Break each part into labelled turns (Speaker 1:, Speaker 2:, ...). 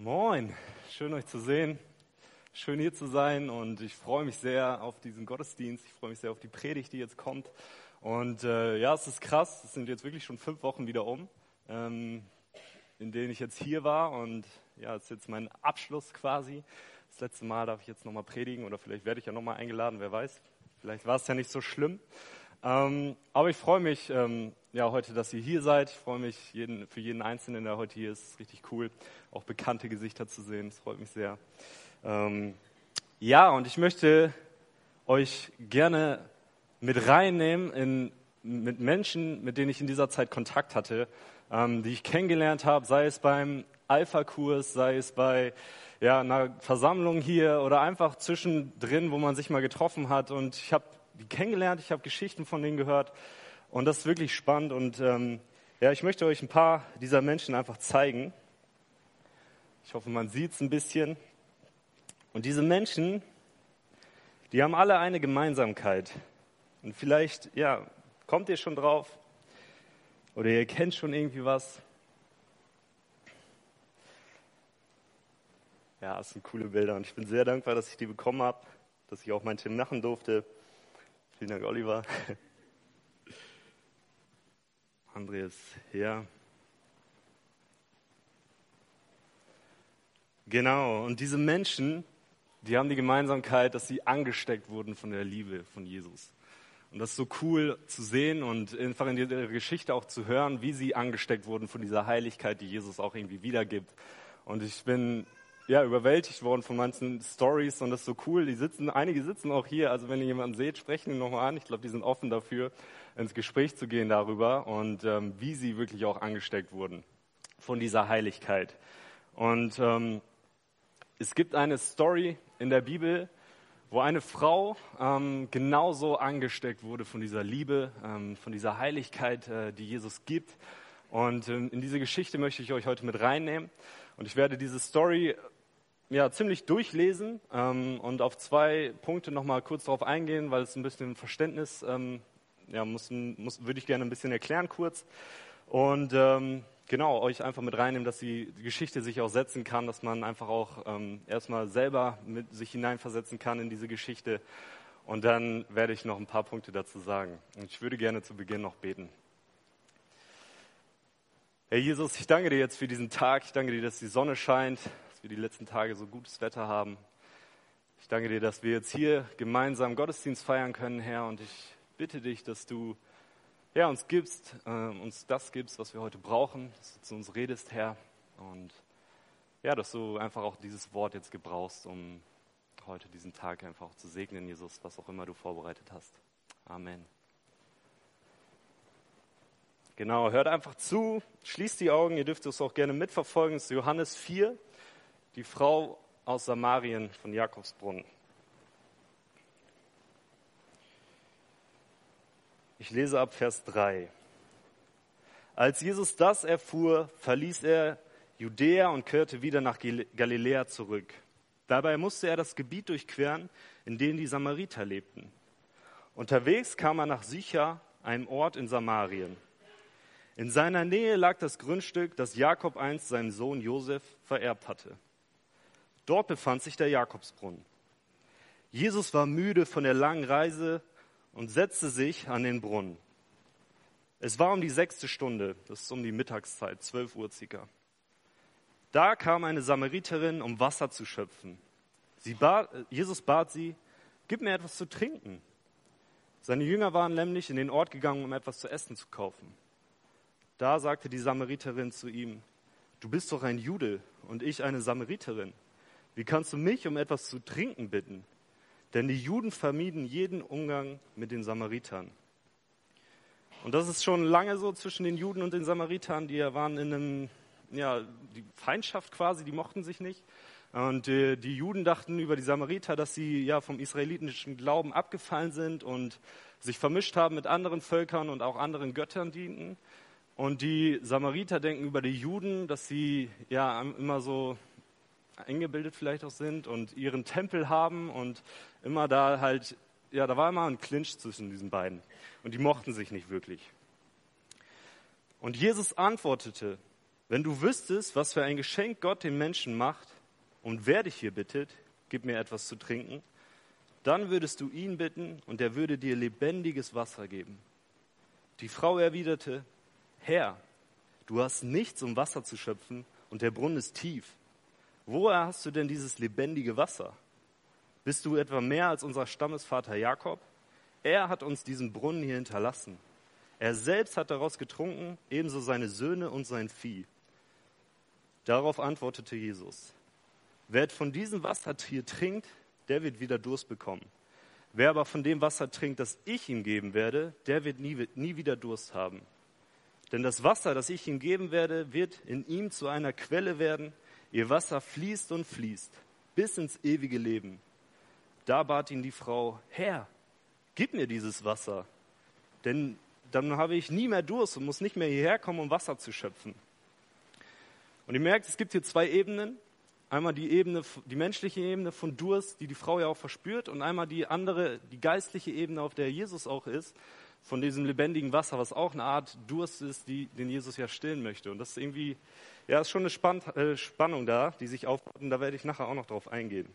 Speaker 1: Moin, schön euch zu sehen, schön hier zu sein und ich freue mich sehr auf diesen Gottesdienst, ich freue mich sehr auf die Predigt, die jetzt kommt. Und äh, ja, es ist krass, es sind jetzt wirklich schon fünf Wochen wieder um, ähm, in denen ich jetzt hier war und ja, es ist jetzt mein Abschluss quasi. Das letzte Mal darf ich jetzt nochmal predigen oder vielleicht werde ich ja nochmal eingeladen, wer weiß. Vielleicht war es ja nicht so schlimm. Ähm, aber ich freue mich ähm, ja heute, dass ihr hier seid. Ich freue mich jeden, für jeden Einzelnen, der heute hier ist. Es ist richtig cool, auch bekannte Gesichter zu sehen. Das freut mich sehr. Ähm, ja, und ich möchte euch gerne mit reinnehmen in, mit Menschen, mit denen ich in dieser Zeit Kontakt hatte, ähm, die ich kennengelernt habe, sei es beim Alpha-Kurs, sei es bei ja, einer Versammlung hier oder einfach zwischendrin, wo man sich mal getroffen hat. Und ich habe die kennengelernt, ich habe Geschichten von denen gehört und das ist wirklich spannend. Und ähm, ja, ich möchte euch ein paar dieser Menschen einfach zeigen. Ich hoffe, man sieht es ein bisschen. Und diese Menschen, die haben alle eine Gemeinsamkeit. Und vielleicht, ja, kommt ihr schon drauf oder ihr kennt schon irgendwie was. Ja, das sind coole Bilder und ich bin sehr dankbar, dass ich die bekommen habe, dass ich auch mein Team machen durfte. Vielen Dank, Oliver. André ist hier. Genau, und diese Menschen, die haben die Gemeinsamkeit, dass sie angesteckt wurden von der Liebe von Jesus. Und das ist so cool zu sehen und einfach in ihrer Geschichte auch zu hören, wie sie angesteckt wurden von dieser Heiligkeit, die Jesus auch irgendwie wiedergibt. Und ich bin ja, überwältigt worden von manchen Stories und das ist so cool. Die sitzen, einige sitzen auch hier. Also wenn ihr jemanden seht, sprechen ihn nochmal an. Ich glaube, die sind offen dafür, ins Gespräch zu gehen darüber und ähm, wie sie wirklich auch angesteckt wurden von dieser Heiligkeit. Und ähm, es gibt eine Story in der Bibel, wo eine Frau ähm, genauso angesteckt wurde von dieser Liebe, ähm, von dieser Heiligkeit, äh, die Jesus gibt. Und ähm, in diese Geschichte möchte ich euch heute mit reinnehmen. Und ich werde diese Story ja, ziemlich durchlesen ähm, und auf zwei Punkte nochmal kurz darauf eingehen, weil es ein bisschen Verständnis, ähm, ja, muss, muss, würde ich gerne ein bisschen erklären kurz. Und ähm, genau, euch einfach mit reinnehmen, dass die, Geschichte sich auch setzen kann, dass man einfach auch ähm, erstmal selber mit sich hineinversetzen kann in diese Geschichte. Und dann werde ich noch ein paar Punkte dazu sagen. Und ich würde gerne zu Beginn noch beten. Herr Jesus, ich danke dir jetzt für diesen Tag. Ich danke dir, dass die Sonne scheint, dass wir die letzten Tage so gutes Wetter haben. Ich danke dir, dass wir jetzt hier gemeinsam Gottesdienst feiern können, Herr. Und ich bitte dich, dass du ja, uns gibst, äh, uns das gibst, was wir heute brauchen, dass du zu uns redest, Herr. Und ja, dass du einfach auch dieses Wort jetzt gebrauchst, um heute diesen Tag einfach auch zu segnen, Jesus, was auch immer du vorbereitet hast. Amen. Genau, hört einfach zu, schließt die Augen, ihr dürft es auch gerne mitverfolgen. Es ist Johannes 4, die Frau aus Samarien von Jakobsbrunn. Ich lese ab Vers 3. Als Jesus das erfuhr, verließ er Judäa und kehrte wieder nach Galiläa zurück. Dabei musste er das Gebiet durchqueren, in dem die Samariter lebten. Unterwegs kam er nach Sicha, einem Ort in Samarien. In seiner Nähe lag das Grundstück, das Jakob einst seinem Sohn Josef vererbt hatte. Dort befand sich der Jakobsbrunnen. Jesus war müde von der langen Reise und setzte sich an den Brunnen. Es war um die sechste Stunde, das ist um die Mittagszeit, zwölf Uhr circa. Da kam eine Samariterin, um Wasser zu schöpfen. Bat, Jesus bat sie, gib mir etwas zu trinken. Seine Jünger waren nämlich in den Ort gegangen, um etwas zu essen zu kaufen. Da sagte die Samariterin zu ihm, du bist doch ein Jude und ich eine Samariterin. Wie kannst du mich um etwas zu trinken bitten? Denn die Juden vermieden jeden Umgang mit den Samaritern. Und das ist schon lange so zwischen den Juden und den Samaritern. Die waren in einem, ja, die Feindschaft quasi, die mochten sich nicht. Und äh, die Juden dachten über die Samariter, dass sie ja vom israelitischen Glauben abgefallen sind und sich vermischt haben mit anderen Völkern und auch anderen Göttern dienten. Und die Samariter denken über die Juden, dass sie ja immer so eingebildet vielleicht auch sind und ihren Tempel haben und immer da halt, ja, da war immer ein Clinch zwischen diesen beiden und die mochten sich nicht wirklich. Und Jesus antwortete, Wenn du wüsstest, was für ein Geschenk Gott den Menschen macht und wer dich hier bittet, gib mir etwas zu trinken, dann würdest du ihn bitten und er würde dir lebendiges Wasser geben. Die Frau erwiderte, Herr, du hast nichts, um Wasser zu schöpfen und der Brunnen ist tief. Woher hast du denn dieses lebendige Wasser? Bist du etwa mehr als unser Stammesvater Jakob? Er hat uns diesen Brunnen hier hinterlassen. Er selbst hat daraus getrunken, ebenso seine Söhne und sein Vieh. Darauf antwortete Jesus, wer von diesem Wasser hier trinkt, der wird wieder Durst bekommen. Wer aber von dem Wasser trinkt, das ich ihm geben werde, der wird nie, nie wieder Durst haben. Denn das Wasser, das ich ihm geben werde, wird in ihm zu einer Quelle werden. Ihr Wasser fließt und fließt bis ins ewige Leben. Da bat ihn die Frau, Herr, gib mir dieses Wasser, denn dann habe ich nie mehr Durst und muss nicht mehr hierher kommen, um Wasser zu schöpfen. Und ihr merkt, es gibt hier zwei Ebenen. Einmal die Ebene, die menschliche Ebene von Durst, die die Frau ja auch verspürt, und einmal die andere, die geistliche Ebene, auf der Jesus auch ist, von diesem lebendigen Wasser, was auch eine Art Durst ist, die, den Jesus ja stillen möchte. Und das ist irgendwie, ja, ist schon eine Spann, äh, Spannung da, die sich aufbaut, und da werde ich nachher auch noch drauf eingehen.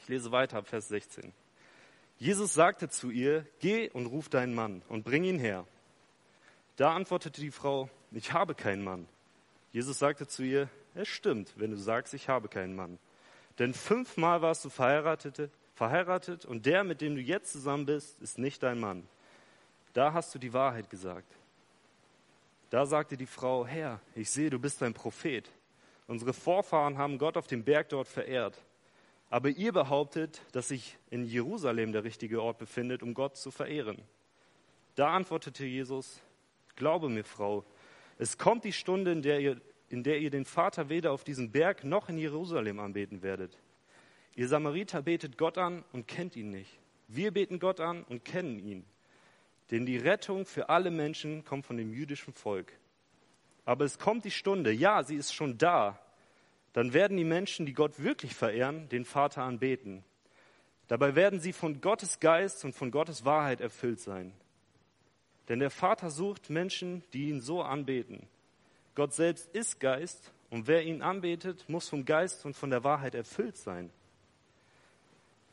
Speaker 1: Ich lese weiter, Vers 16. Jesus sagte zu ihr, geh und ruf deinen Mann und bring ihn her. Da antwortete die Frau, ich habe keinen Mann. Jesus sagte zu ihr, es stimmt, wenn du sagst, ich habe keinen Mann. Denn fünfmal warst du verheiratet, verheiratet und der, mit dem du jetzt zusammen bist, ist nicht dein Mann. Da hast du die Wahrheit gesagt. Da sagte die Frau, Herr, ich sehe, du bist ein Prophet. Unsere Vorfahren haben Gott auf dem Berg dort verehrt. Aber ihr behauptet, dass sich in Jerusalem der richtige Ort befindet, um Gott zu verehren. Da antwortete Jesus, Glaube mir, Frau, es kommt die Stunde, in der, ihr, in der ihr den Vater weder auf diesem Berg noch in Jerusalem anbeten werdet. Ihr Samariter betet Gott an und kennt ihn nicht. Wir beten Gott an und kennen ihn. Denn die Rettung für alle Menschen kommt von dem jüdischen Volk. Aber es kommt die Stunde, ja, sie ist schon da, dann werden die Menschen, die Gott wirklich verehren, den Vater anbeten. Dabei werden sie von Gottes Geist und von Gottes Wahrheit erfüllt sein. Denn der Vater sucht Menschen, die ihn so anbeten. Gott selbst ist Geist und wer ihn anbetet, muss vom Geist und von der Wahrheit erfüllt sein.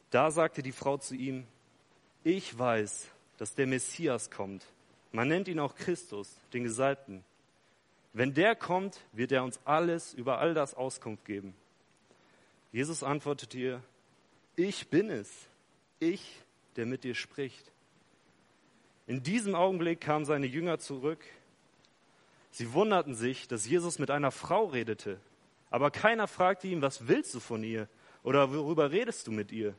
Speaker 1: Da sagte die Frau zu ihm, ich weiß, dass der Messias kommt. Man nennt ihn auch Christus, den Gesalbten. Wenn der kommt, wird er uns alles über all das Auskunft geben. Jesus antwortete ihr, ich bin es, ich, der mit dir spricht. In diesem Augenblick kamen seine Jünger zurück. Sie wunderten sich, dass Jesus mit einer Frau redete. Aber keiner fragte ihn, was willst du von ihr? Oder worüber redest du mit ihr?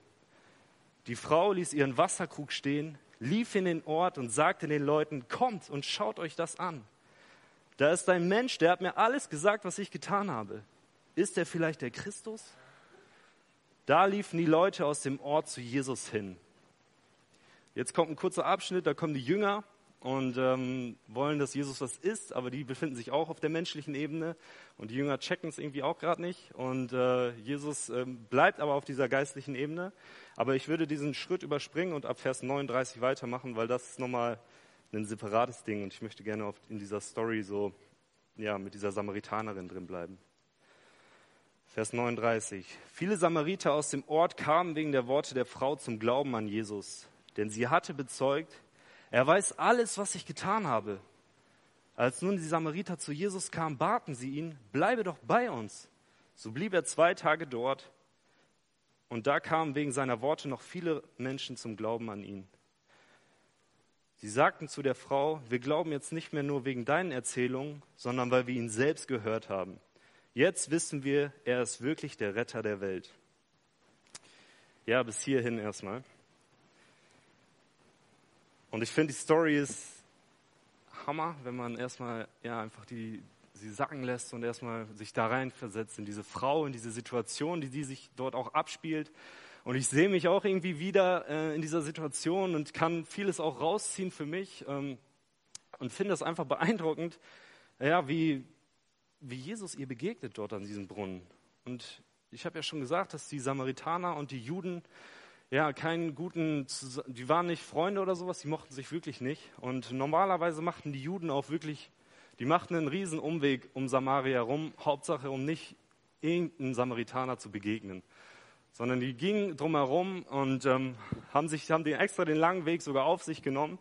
Speaker 1: Die Frau ließ ihren Wasserkrug stehen, lief in den Ort und sagte den Leuten, kommt und schaut euch das an. Da ist ein Mensch, der hat mir alles gesagt, was ich getan habe. Ist er vielleicht der Christus? Da liefen die Leute aus dem Ort zu Jesus hin. Jetzt kommt ein kurzer Abschnitt, da kommen die Jünger und ähm, wollen, dass Jesus was isst, aber die befinden sich auch auf der menschlichen Ebene und die Jünger checken es irgendwie auch gerade nicht und äh, Jesus äh, bleibt aber auf dieser geistlichen Ebene. Aber ich würde diesen Schritt überspringen und ab Vers 39 weitermachen, weil das ist nochmal ein separates Ding und ich möchte gerne in dieser Story so, ja, mit dieser Samaritanerin drin bleiben. Vers 39. Viele Samariter aus dem Ort kamen wegen der Worte der Frau zum Glauben an Jesus, denn sie hatte bezeugt, er weiß alles, was ich getan habe. Als nun die Samariter zu Jesus kamen, baten sie ihn, bleibe doch bei uns. So blieb er zwei Tage dort und da kamen wegen seiner Worte noch viele Menschen zum Glauben an ihn. Sie sagten zu der Frau, wir glauben jetzt nicht mehr nur wegen deinen Erzählungen, sondern weil wir ihn selbst gehört haben. Jetzt wissen wir, er ist wirklich der Retter der Welt. Ja, bis hierhin erstmal. Und ich finde, die Story ist Hammer, wenn man erstmal ja, einfach die, sie sacken lässt und erstmal sich da reinversetzt in diese Frau, in diese Situation, die, die sich dort auch abspielt. Und ich sehe mich auch irgendwie wieder äh, in dieser Situation und kann vieles auch rausziehen für mich ähm, und finde das einfach beeindruckend, ja, wie, wie Jesus ihr begegnet dort an diesem Brunnen. Und ich habe ja schon gesagt, dass die Samaritaner und die Juden ja keinen guten, die waren nicht Freunde oder sowas, die mochten sich wirklich nicht. Und normalerweise machten die Juden auch wirklich Die machten einen riesen Umweg um Samaria rum, Hauptsache um nicht irgendeinen Samaritaner zu begegnen, sondern die gingen drumherum und ähm, haben, sich, haben den extra den langen Weg sogar auf sich genommen.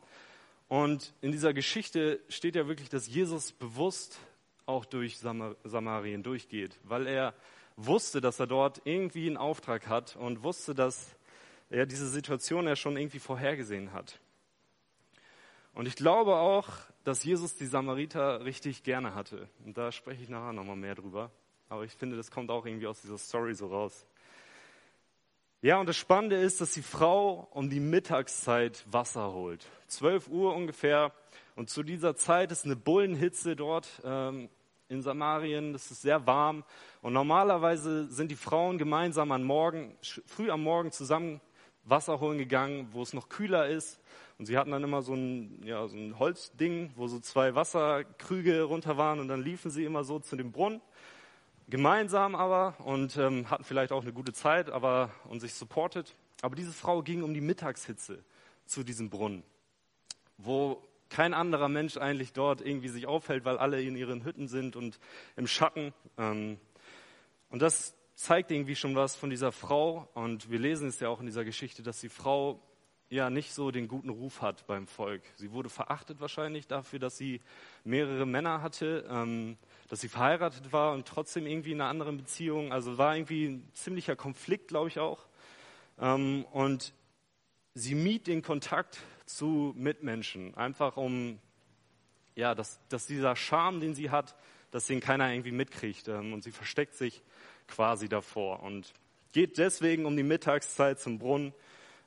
Speaker 1: Und in dieser Geschichte steht ja wirklich, dass Jesus bewusst auch durch Samar Samarien durchgeht, weil er wusste, dass er dort irgendwie einen Auftrag hat und wusste, dass er diese Situation ja schon irgendwie vorhergesehen hat. Und ich glaube auch, dass Jesus die Samariter richtig gerne hatte. Und da spreche ich nachher nochmal mehr drüber. Aber ich finde, das kommt auch irgendwie aus dieser Story so raus. Ja, und das Spannende ist, dass die Frau um die Mittagszeit Wasser holt. 12 Uhr ungefähr. Und zu dieser Zeit ist eine Bullenhitze dort ähm, in Samarien. Es ist sehr warm. Und normalerweise sind die Frauen gemeinsam am Morgen, früh am Morgen zusammen Wasser holen gegangen, wo es noch kühler ist. Und sie hatten dann immer so ein, ja, so ein Holzding, wo so zwei Wasserkrüge runter waren. Und dann liefen sie immer so zu dem Brunnen gemeinsam aber und ähm, hatten vielleicht auch eine gute Zeit aber, und sich supportet. Aber diese Frau ging um die Mittagshitze zu diesem Brunnen, wo kein anderer Mensch eigentlich dort irgendwie sich aufhält, weil alle in ihren Hütten sind und im Schatten. Ähm, und das zeigt irgendwie schon was von dieser Frau. Und wir lesen es ja auch in dieser Geschichte, dass die Frau ja nicht so den guten Ruf hat beim Volk. Sie wurde verachtet wahrscheinlich dafür, dass sie mehrere Männer hatte. Ähm, dass sie verheiratet war und trotzdem irgendwie in einer anderen Beziehung. Also war irgendwie ein ziemlicher Konflikt, glaube ich auch. Ähm, und sie mied den Kontakt zu Mitmenschen, einfach um, ja, dass, dass dieser Charme, den sie hat, dass den keiner irgendwie mitkriegt. Ähm, und sie versteckt sich quasi davor und geht deswegen um die Mittagszeit zum Brunnen.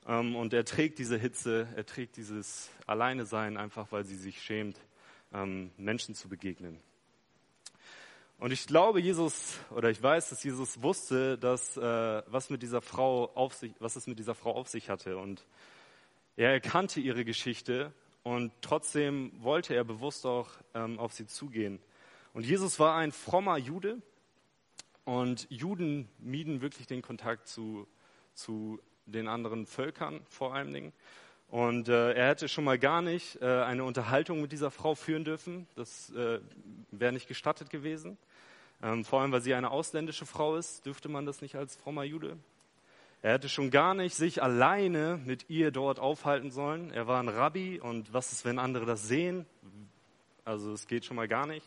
Speaker 1: Ähm, und er trägt diese Hitze, er trägt dieses Alleinesein einfach, weil sie sich schämt, Menschen zu begegnen. Und ich glaube, Jesus, oder ich weiß, dass Jesus wusste, dass, äh, was, mit dieser Frau auf sich, was es mit dieser Frau auf sich hatte. Und er erkannte ihre Geschichte und trotzdem wollte er bewusst auch ähm, auf sie zugehen. Und Jesus war ein frommer Jude und Juden mieden wirklich den Kontakt zu, zu den anderen Völkern vor allen Dingen. Und äh, er hätte schon mal gar nicht äh, eine Unterhaltung mit dieser Frau führen dürfen. Das äh, wäre nicht gestattet gewesen. Ähm, vor allem, weil sie eine ausländische Frau ist, dürfte man das nicht als frommer Jude. Er hätte schon gar nicht sich alleine mit ihr dort aufhalten sollen. Er war ein Rabbi und was ist, wenn andere das sehen? Also es geht schon mal gar nicht.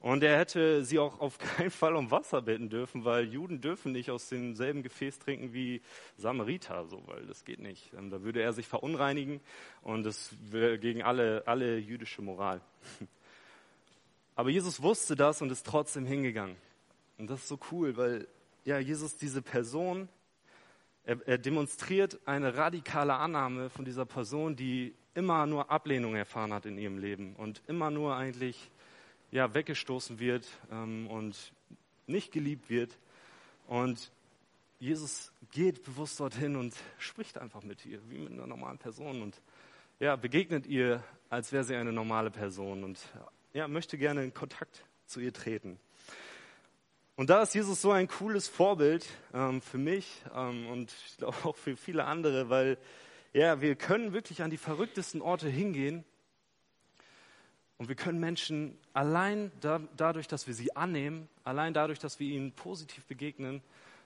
Speaker 1: Und er hätte sie auch auf keinen Fall um Wasser bitten dürfen, weil Juden dürfen nicht aus demselben Gefäß trinken wie Samariter, so, weil das geht nicht. Ähm, da würde er sich verunreinigen und das wäre gegen alle, alle jüdische Moral. Aber Jesus wusste das und ist trotzdem hingegangen. Und das ist so cool, weil ja, Jesus diese Person, er, er demonstriert eine radikale Annahme von dieser Person, die immer nur Ablehnung erfahren hat in ihrem Leben und immer nur eigentlich ja, weggestoßen wird ähm, und nicht geliebt wird. Und Jesus geht bewusst dorthin und spricht einfach mit ihr, wie mit einer normalen Person und ja, begegnet ihr, als wäre sie eine normale Person und ja, möchte gerne in Kontakt zu ihr treten. Und da ist Jesus so ein cooles Vorbild ähm, für mich ähm, und ich glaube auch für viele andere, weil ja, wir können wirklich an die verrücktesten Orte hingehen und wir können Menschen allein da, dadurch, dass wir sie annehmen, allein dadurch, dass wir ihnen positiv begegnen,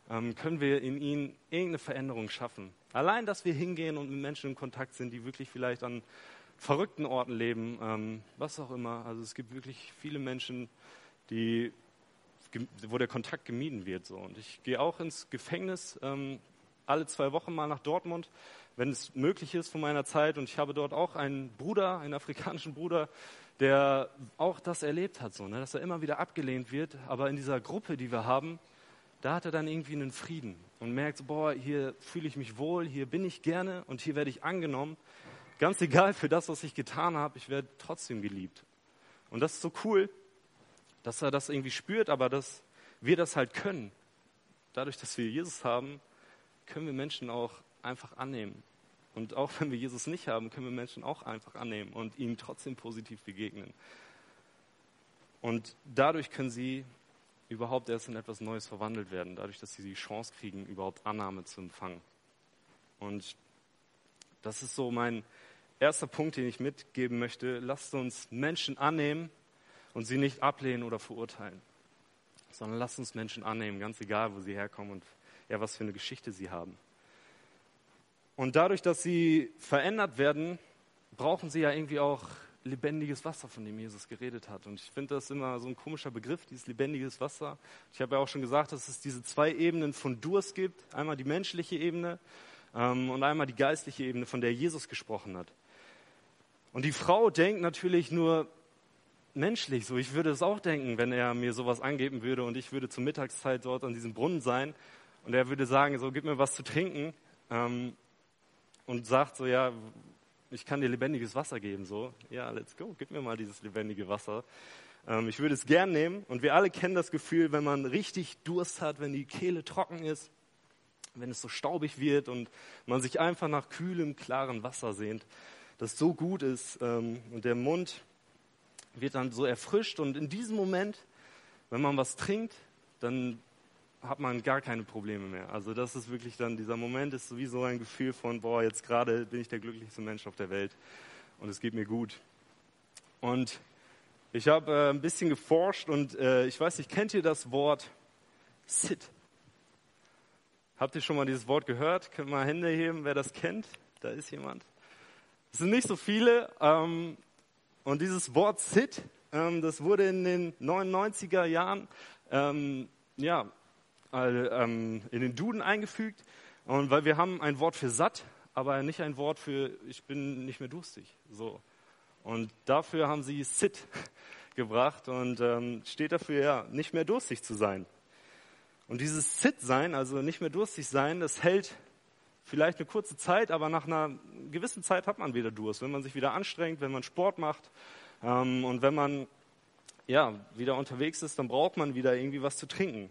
Speaker 1: ähm, können wir in ihnen irgendeine Veränderung schaffen. Allein, dass wir hingehen und mit Menschen in Kontakt sind, die wirklich vielleicht an verrückten Orten leben, ähm, was auch immer. Also es gibt wirklich viele Menschen, die, wo der Kontakt gemieden wird. So. Und ich gehe auch ins Gefängnis ähm, alle zwei Wochen mal nach Dortmund, wenn es möglich ist von meiner Zeit. Und ich habe dort auch einen Bruder, einen afrikanischen Bruder, der auch das erlebt hat, so, ne? dass er immer wieder abgelehnt wird. Aber in dieser Gruppe, die wir haben, da hat er dann irgendwie einen Frieden und merkt, boah, hier fühle ich mich wohl, hier bin ich gerne und hier werde ich angenommen. Ganz egal für das, was ich getan habe, ich werde trotzdem geliebt. Und das ist so cool, dass er das irgendwie spürt, aber dass wir das halt können. Dadurch, dass wir Jesus haben, können wir Menschen auch einfach annehmen. Und auch wenn wir Jesus nicht haben, können wir Menschen auch einfach annehmen und ihnen trotzdem positiv begegnen. Und dadurch können sie überhaupt erst in etwas Neues verwandelt werden, dadurch, dass sie die Chance kriegen, überhaupt Annahme zu empfangen. Und das ist so mein erster Punkt, den ich mitgeben möchte. Lasst uns Menschen annehmen, und sie nicht ablehnen oder verurteilen, sondern lasst uns Menschen annehmen, ganz egal, wo sie herkommen und ja, was für eine Geschichte sie haben. Und dadurch, dass sie verändert werden, brauchen sie ja irgendwie auch lebendiges Wasser, von dem Jesus geredet hat. Und ich finde das immer so ein komischer Begriff, dieses lebendiges Wasser. Ich habe ja auch schon gesagt, dass es diese zwei Ebenen von Durst gibt. Einmal die menschliche Ebene ähm, und einmal die geistliche Ebene, von der Jesus gesprochen hat. Und die Frau denkt natürlich nur menschlich so. Ich würde es auch denken, wenn er mir sowas angeben würde und ich würde zur Mittagszeit dort an diesem Brunnen sein und er würde sagen, so, gib mir was zu trinken. Ähm, und sagt so, ja, ich kann dir lebendiges Wasser geben, so, ja, let's go, gib mir mal dieses lebendige Wasser. Ähm, ich würde es gern nehmen. Und wir alle kennen das Gefühl, wenn man richtig Durst hat, wenn die Kehle trocken ist, wenn es so staubig wird und man sich einfach nach kühlem, klaren Wasser sehnt das so gut ist ähm, und der Mund wird dann so erfrischt. Und in diesem Moment, wenn man was trinkt, dann hat man gar keine Probleme mehr. Also das ist wirklich dann, dieser Moment ist sowieso ein Gefühl von, boah, jetzt gerade bin ich der glücklichste Mensch auf der Welt und es geht mir gut. Und ich habe äh, ein bisschen geforscht und äh, ich weiß nicht, kennt ihr das Wort Sit? Habt ihr schon mal dieses Wort gehört? Könnt mal Hände heben, wer das kennt? Da ist jemand. Es sind nicht so viele. Ähm, und dieses Wort Sit, ähm, das wurde in den 99er Jahren ähm, ja, in den Duden eingefügt. Und weil wir haben ein Wort für satt, aber nicht ein Wort für ich bin nicht mehr durstig. So. Und dafür haben sie Sit gebracht und ähm, steht dafür ja, nicht mehr durstig zu sein. Und dieses Sit-Sein, also nicht mehr durstig sein, das hält vielleicht eine kurze Zeit, aber nach einer gewissen Zeit hat man wieder Durst, wenn man sich wieder anstrengt, wenn man Sport macht ähm, und wenn man ja, wieder unterwegs ist, dann braucht man wieder irgendwie was zu trinken.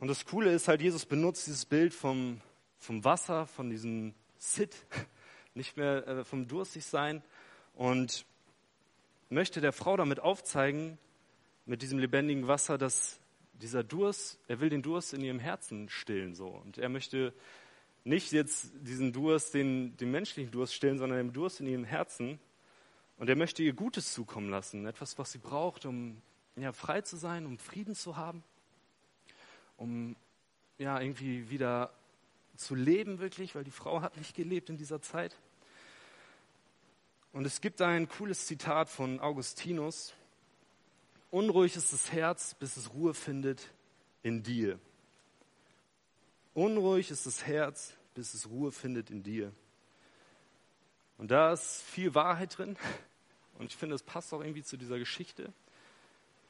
Speaker 1: Und das Coole ist halt, Jesus benutzt dieses Bild vom, vom Wasser, von diesem Sit, nicht mehr äh, vom durstig sein und möchte der Frau damit aufzeigen, mit diesem lebendigen Wasser, dass dieser Durst, er will den Durst in ihrem Herzen stillen so und er möchte nicht jetzt diesen Durst, den, den menschlichen Durst stillen, sondern den Durst in ihrem Herzen. Und er möchte ihr Gutes zukommen lassen, etwas, was sie braucht, um ja, frei zu sein, um Frieden zu haben, um ja, irgendwie wieder zu leben wirklich, weil die Frau hat nicht gelebt in dieser Zeit. Und es gibt ein cooles Zitat von Augustinus. Unruhig ist das Herz, bis es Ruhe findet in dir. Unruhig ist das Herz, bis es Ruhe findet in dir. Und da ist viel Wahrheit drin. Und ich finde, es passt auch irgendwie zu dieser Geschichte,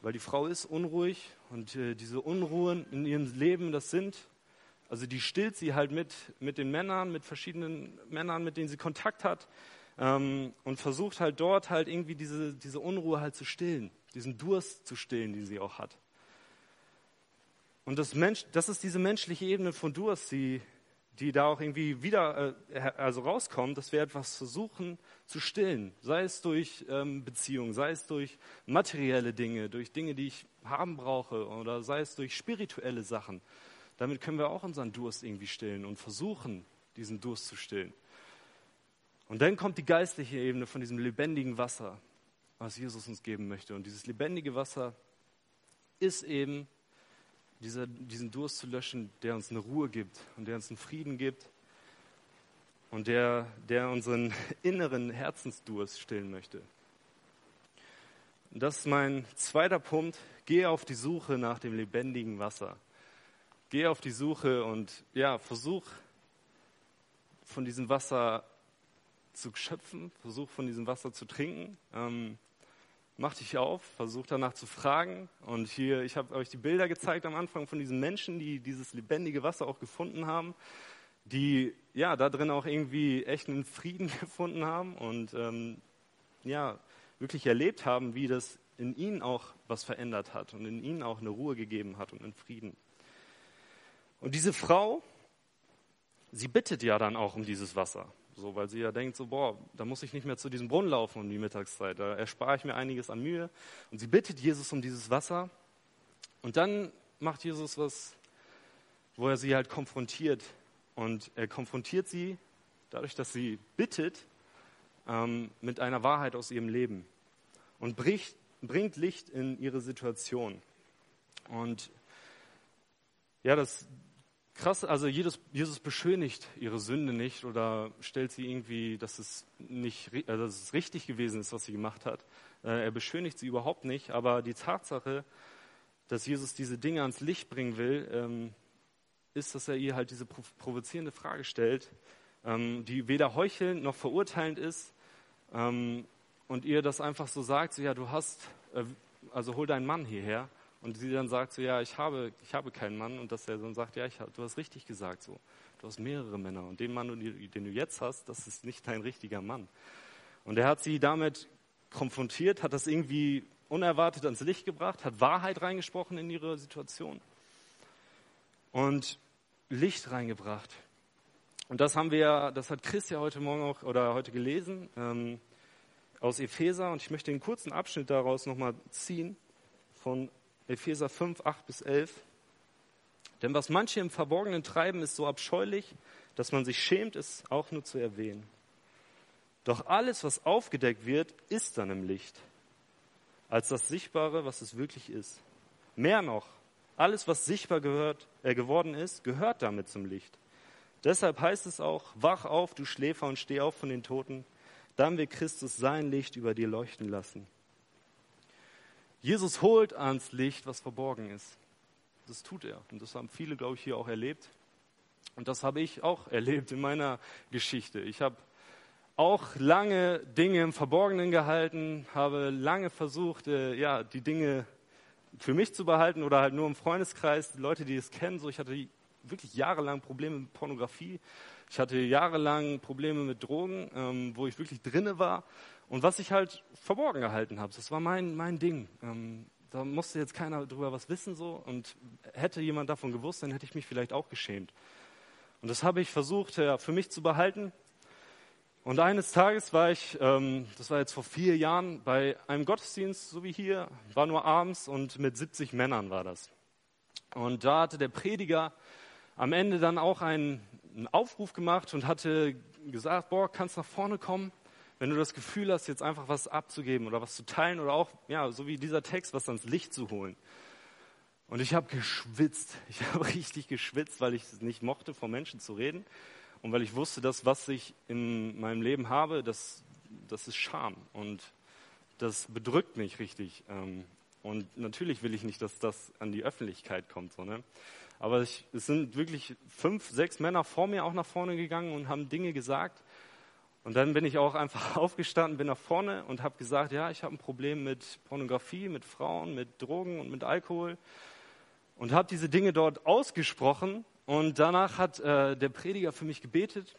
Speaker 1: weil die Frau ist unruhig und äh, diese Unruhen in ihrem Leben, das sind, also die stillt sie halt mit, mit den Männern, mit verschiedenen Männern, mit denen sie Kontakt hat ähm, und versucht halt dort halt irgendwie diese, diese Unruhe halt zu stillen, diesen Durst zu stillen, den sie auch hat. Und das, Mensch, das ist diese menschliche Ebene von Durst, die, die da auch irgendwie wieder äh, also rauskommt, dass wir etwas versuchen zu stillen. Sei es durch ähm, Beziehungen, sei es durch materielle Dinge, durch Dinge, die ich haben brauche, oder sei es durch spirituelle Sachen. Damit können wir auch unseren Durst irgendwie stillen und versuchen, diesen Durst zu stillen. Und dann kommt die geistliche Ebene von diesem lebendigen Wasser, was Jesus uns geben möchte. Und dieses lebendige Wasser ist eben dieser, diesen Durst zu löschen, der uns eine Ruhe gibt und der uns einen Frieden gibt und der, der unseren inneren Herzensdurst stillen möchte. Das ist mein zweiter Punkt. Gehe auf die Suche nach dem lebendigen Wasser. Gehe auf die Suche und ja, versuch von diesem Wasser zu schöpfen, versuch von diesem Wasser zu trinken. Ähm, mach dich auf, versuch danach zu fragen. Und hier, ich habe euch die Bilder gezeigt am Anfang von diesen Menschen, die dieses lebendige Wasser auch gefunden haben, die ja da drin auch irgendwie echt einen Frieden gefunden haben und ähm, ja wirklich erlebt haben, wie das in ihnen auch was verändert hat und in ihnen auch eine Ruhe gegeben hat und einen Frieden. Und diese Frau, sie bittet ja dann auch um dieses Wasser. So, weil sie ja denkt, so, boah, da muss ich nicht mehr zu diesem Brunnen laufen um die Mittagszeit. Da erspare ich mir einiges an Mühe. Und sie bittet Jesus um dieses Wasser. Und dann macht Jesus was, wo er sie halt konfrontiert. Und er konfrontiert sie dadurch, dass sie bittet, ähm, mit einer Wahrheit aus ihrem Leben. Und bricht bringt Licht in ihre Situation. Und ja, das krass, also Jesus, Jesus beschönigt ihre Sünde nicht oder stellt sie irgendwie, dass es nicht, also dass es richtig gewesen ist, was sie gemacht hat. Äh, er beschönigt sie überhaupt nicht, aber die Tatsache, dass Jesus diese Dinge ans Licht bringen will, ähm, ist, dass er ihr halt diese provozierende Frage stellt, ähm, die weder heuchelnd noch verurteilend ist ähm, und ihr das einfach so sagt, so ja, du hast, äh, also hol deinen Mann hierher. Und sie dann sagt so, ja, ich habe, ich habe keinen Mann. Und dass er dann sagt, ja, ich, du hast richtig gesagt so. Du hast mehrere Männer. Und den Mann, den du jetzt hast, das ist nicht dein richtiger Mann. Und er hat sie damit konfrontiert, hat das irgendwie unerwartet ans Licht gebracht, hat Wahrheit reingesprochen in ihre Situation und Licht reingebracht. Und das haben wir, das hat Chris ja heute Morgen auch oder heute gelesen ähm, aus Epheser. Und ich möchte einen kurzen Abschnitt daraus nochmal ziehen von Epheser 5, 8 bis 11. Denn was manche im Verborgenen treiben, ist so abscheulich, dass man sich schämt, es auch nur zu erwähnen. Doch alles, was aufgedeckt wird, ist dann im Licht, als das Sichtbare, was es wirklich ist. Mehr noch, alles, was sichtbar gehört, äh, geworden ist, gehört damit zum Licht. Deshalb heißt es auch, wach auf, du Schläfer, und steh auf von den Toten, dann wird Christus sein Licht über dir leuchten lassen. Jesus holt ans Licht, was verborgen ist. Das tut er. Und das haben viele, glaube ich, hier auch erlebt. Und das habe ich auch erlebt in meiner Geschichte. Ich habe auch lange Dinge im Verborgenen gehalten, habe lange versucht, äh, ja, die Dinge für mich zu behalten oder halt nur im Freundeskreis, die Leute, die es kennen. So, ich hatte wirklich jahrelang Probleme mit Pornografie. Ich hatte jahrelang Probleme mit Drogen, ähm, wo ich wirklich drinne war. Und was ich halt verborgen gehalten habe, das war mein, mein Ding. Ähm, da musste jetzt keiner drüber was wissen so. Und hätte jemand davon gewusst, dann hätte ich mich vielleicht auch geschämt. Und das habe ich versucht ja, für mich zu behalten. Und eines Tages war ich, ähm, das war jetzt vor vier Jahren, bei einem Gottesdienst, so wie hier, war nur abends und mit 70 Männern war das. Und da hatte der Prediger am Ende dann auch einen, einen Aufruf gemacht und hatte gesagt, boah, kannst nach vorne kommen wenn du das Gefühl hast, jetzt einfach was abzugeben oder was zu teilen oder auch, ja, so wie dieser Text, was ans Licht zu holen. Und ich habe geschwitzt. Ich habe richtig geschwitzt, weil ich es nicht mochte, vor Menschen zu reden. Und weil ich wusste, dass was ich in meinem Leben habe, das, das ist Scham. Und das bedrückt mich richtig. Ähm, und natürlich will ich nicht, dass das an die Öffentlichkeit kommt. So, ne? Aber ich, es sind wirklich fünf, sechs Männer vor mir auch nach vorne gegangen und haben Dinge gesagt, und dann bin ich auch einfach aufgestanden, bin nach vorne und habe gesagt, ja, ich habe ein Problem mit Pornografie, mit Frauen, mit Drogen und mit Alkohol. Und habe diese Dinge dort ausgesprochen. Und danach hat äh, der Prediger für mich gebetet.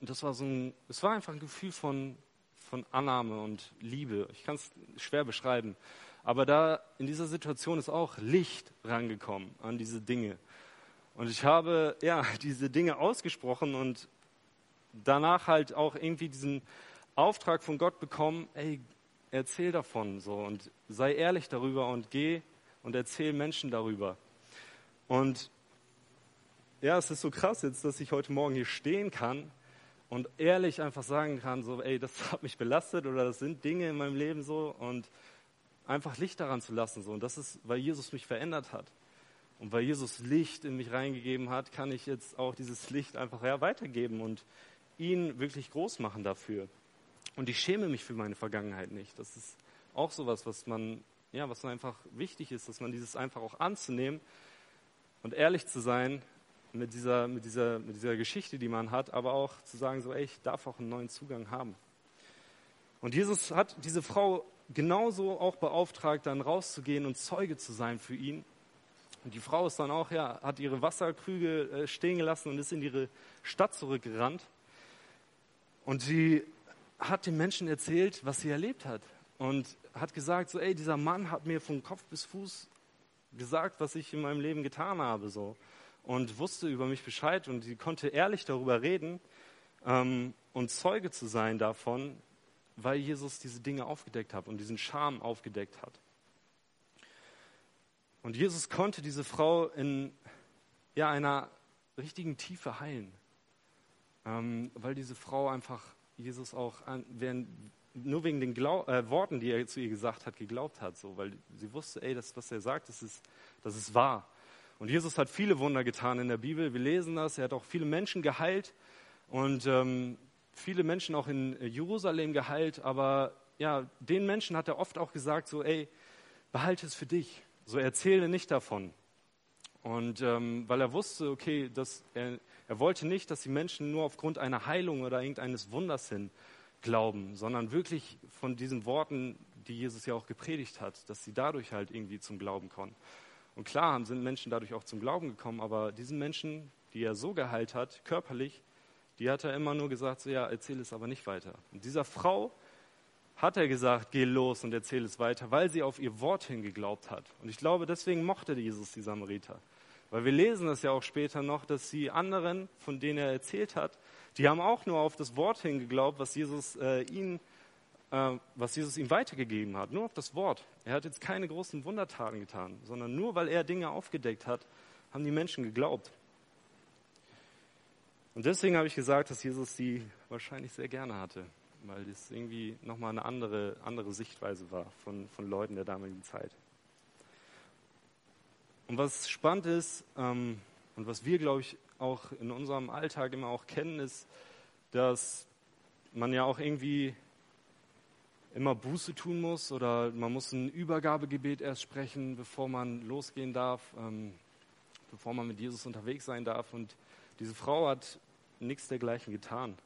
Speaker 1: Und das war so ein, es war einfach ein Gefühl von, von Annahme und Liebe. Ich kann es schwer beschreiben. Aber da in dieser Situation ist auch Licht rangekommen an diese Dinge. Und ich habe ja diese Dinge ausgesprochen und danach halt auch irgendwie diesen Auftrag von Gott bekommen, ey, erzähl davon so und sei ehrlich darüber und geh und erzähl Menschen darüber. Und ja, es ist so krass jetzt, dass ich heute Morgen hier stehen kann und ehrlich einfach sagen kann, so, ey, das hat mich belastet oder das sind Dinge in meinem Leben so und einfach Licht daran zu lassen so. Und das ist, weil Jesus mich verändert hat. Und weil Jesus Licht in mich reingegeben hat, kann ich jetzt auch dieses Licht einfach ja, weitergeben und ihn wirklich groß machen dafür. Und ich schäme mich für meine Vergangenheit nicht. Das ist auch sowas, was man, ja, was einfach wichtig ist, dass man dieses einfach auch anzunehmen und ehrlich zu sein mit dieser, mit dieser, mit dieser Geschichte, die man hat, aber auch zu sagen, so, ey, ich darf auch einen neuen Zugang haben. Und Jesus hat diese Frau genauso auch beauftragt, dann rauszugehen und Zeuge zu sein für ihn. Und die Frau ist dann auch, ja, hat ihre Wasserkrüge äh, stehen gelassen und ist in ihre Stadt zurückgerannt. Und sie hat den Menschen erzählt, was sie erlebt hat. Und hat gesagt, so, ey, dieser Mann hat mir von Kopf bis Fuß gesagt, was ich in meinem Leben getan habe, so. Und wusste über mich Bescheid und sie konnte ehrlich darüber reden ähm, und Zeuge zu sein davon, weil Jesus diese Dinge aufgedeckt hat und diesen Charme aufgedeckt hat. Und Jesus konnte diese Frau in ja, einer richtigen Tiefe heilen ähm, weil diese Frau einfach Jesus auch an, während, nur wegen den Glau äh, Worten, die er zu ihr gesagt hat, geglaubt hat, so, weil sie wusste, ey, das, was er sagt, das ist, das ist wahr. Und Jesus hat viele Wunder getan in der Bibel. Wir lesen das. Er hat auch viele Menschen geheilt und ähm, viele Menschen auch in Jerusalem geheilt. Aber ja, den Menschen hat er oft auch gesagt, so, ey, behalte es für dich. So erzähle nicht davon. Und ähm, weil er wusste, okay, dass er, er wollte nicht, dass die Menschen nur aufgrund einer Heilung oder irgendeines Wunders hin glauben, sondern wirklich von diesen Worten, die Jesus ja auch gepredigt hat, dass sie dadurch halt irgendwie zum Glauben kommen. Und klar sind Menschen dadurch auch zum Glauben gekommen, aber diesen Menschen, die er so geheilt hat, körperlich, die hat er immer nur gesagt, so, ja, erzähl es aber nicht weiter. Und dieser Frau hat er gesagt, geh los und erzähl es weiter, weil sie auf ihr Wort hin geglaubt hat. Und ich glaube, deswegen mochte Jesus die Samariter. Weil wir lesen das ja auch später noch, dass die anderen, von denen er erzählt hat, die haben auch nur auf das Wort hin geglaubt, was Jesus äh, ihnen äh, was Jesus ihm weitergegeben hat, nur auf das Wort. Er hat jetzt keine großen Wundertaten getan, sondern nur weil er Dinge aufgedeckt hat, haben die Menschen geglaubt. Und deswegen habe ich gesagt, dass Jesus sie wahrscheinlich sehr gerne hatte, weil das irgendwie nochmal eine andere, andere Sichtweise war von, von Leuten der damaligen Zeit. Und was spannend ist ähm, und was wir, glaube ich, auch in unserem Alltag immer auch kennen, ist, dass man ja auch irgendwie immer Buße tun muss oder man muss ein Übergabegebet erst sprechen, bevor man losgehen darf, ähm, bevor man mit Jesus unterwegs sein darf. Und diese Frau hat nichts dergleichen getan.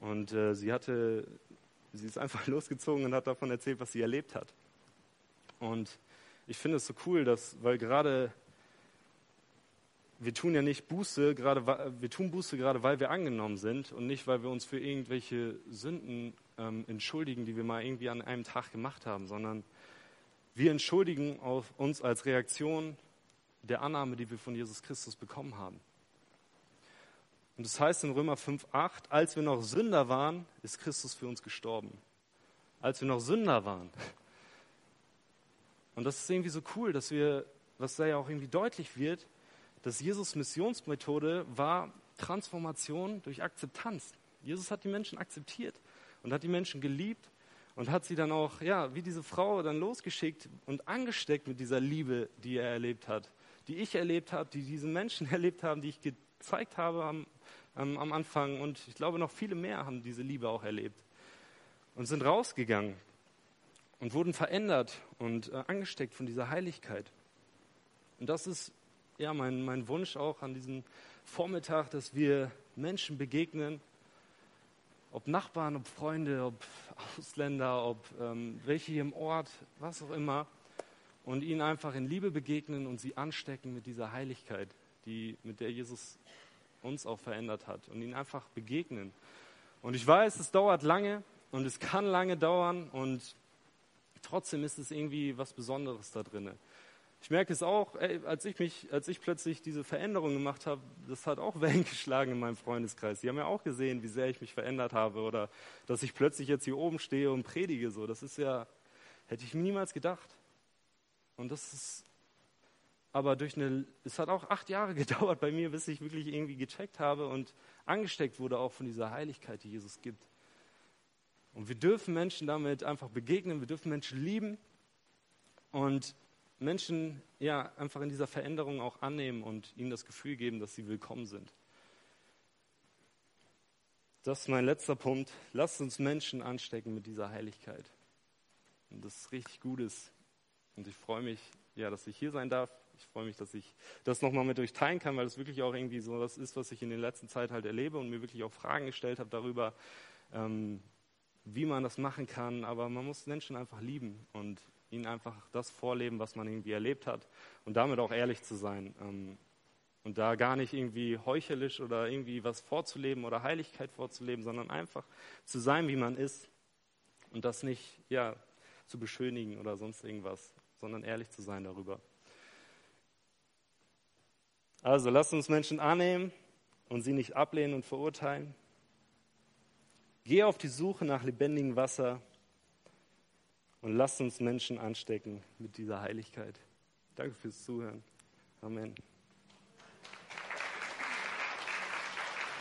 Speaker 1: Und äh, sie hatte, sie ist einfach losgezogen und hat davon erzählt, was sie erlebt hat. Und ich finde es so cool, dass, weil gerade wir tun ja nicht Buße, gerade wir tun Buße gerade, weil wir angenommen sind und nicht, weil wir uns für irgendwelche Sünden ähm, entschuldigen, die wir mal irgendwie an einem Tag gemacht haben, sondern wir entschuldigen uns als Reaktion der Annahme, die wir von Jesus Christus bekommen haben. Und das heißt in Römer 5,8, als wir noch Sünder waren, ist Christus für uns gestorben. Als wir noch Sünder waren. Und das ist irgendwie so cool, dass wir, was da ja auch irgendwie deutlich wird, dass Jesus Missionsmethode war Transformation durch Akzeptanz. Jesus hat die Menschen akzeptiert und hat die Menschen geliebt und hat sie dann auch, ja, wie diese Frau dann losgeschickt und angesteckt mit dieser Liebe, die er erlebt hat, die ich erlebt habe, die diese Menschen erlebt haben, die ich gezeigt habe am, am, am Anfang und ich glaube noch viele mehr haben diese Liebe auch erlebt und sind rausgegangen und wurden verändert und äh, angesteckt von dieser Heiligkeit. Und das ist ja, mein, mein Wunsch auch an diesem Vormittag, dass wir Menschen begegnen, ob Nachbarn, ob Freunde, ob Ausländer, ob ähm, welche hier im Ort, was auch immer, und ihnen einfach in Liebe begegnen und sie anstecken mit dieser Heiligkeit, die, mit der Jesus uns auch verändert hat, und ihnen einfach begegnen. Und ich weiß, es dauert lange und es kann lange dauern und trotzdem ist es irgendwie was Besonderes da drinnen. Ich merke es auch, ey, als ich mich, als ich plötzlich diese Veränderung gemacht habe, das hat auch Wellen geschlagen in meinem Freundeskreis. Die haben ja auch gesehen, wie sehr ich mich verändert habe oder dass ich plötzlich jetzt hier oben stehe und predige. So, das ist ja, hätte ich mir niemals gedacht. Und das ist, aber durch eine, es hat auch acht Jahre gedauert bei mir, bis ich wirklich irgendwie gecheckt habe und angesteckt wurde auch von dieser Heiligkeit, die Jesus gibt. Und wir dürfen Menschen damit einfach begegnen, wir dürfen Menschen lieben und Menschen ja einfach in dieser Veränderung auch annehmen und ihnen das Gefühl geben, dass sie willkommen sind. Das ist mein letzter Punkt. Lasst uns Menschen anstecken mit dieser Heiligkeit. Und das ist richtig Gutes. Und ich freue mich, ja, dass ich hier sein darf. Ich freue mich, dass ich das nochmal mit euch teilen kann, weil es wirklich auch irgendwie so das ist, was ich in der letzten Zeit halt erlebe und mir wirklich auch Fragen gestellt habe darüber, ähm, wie man das machen kann. Aber man muss Menschen einfach lieben und ihnen einfach das vorleben, was man irgendwie erlebt hat und damit auch ehrlich zu sein. Ähm, und da gar nicht irgendwie heuchelisch oder irgendwie was vorzuleben oder Heiligkeit vorzuleben, sondern einfach zu sein, wie man ist und das nicht ja, zu beschönigen oder sonst irgendwas, sondern ehrlich zu sein darüber. Also lasst uns Menschen annehmen und sie nicht ablehnen und verurteilen. Geh auf die Suche nach lebendigem Wasser und lasst uns Menschen anstecken mit dieser Heiligkeit. Danke fürs Zuhören. Amen.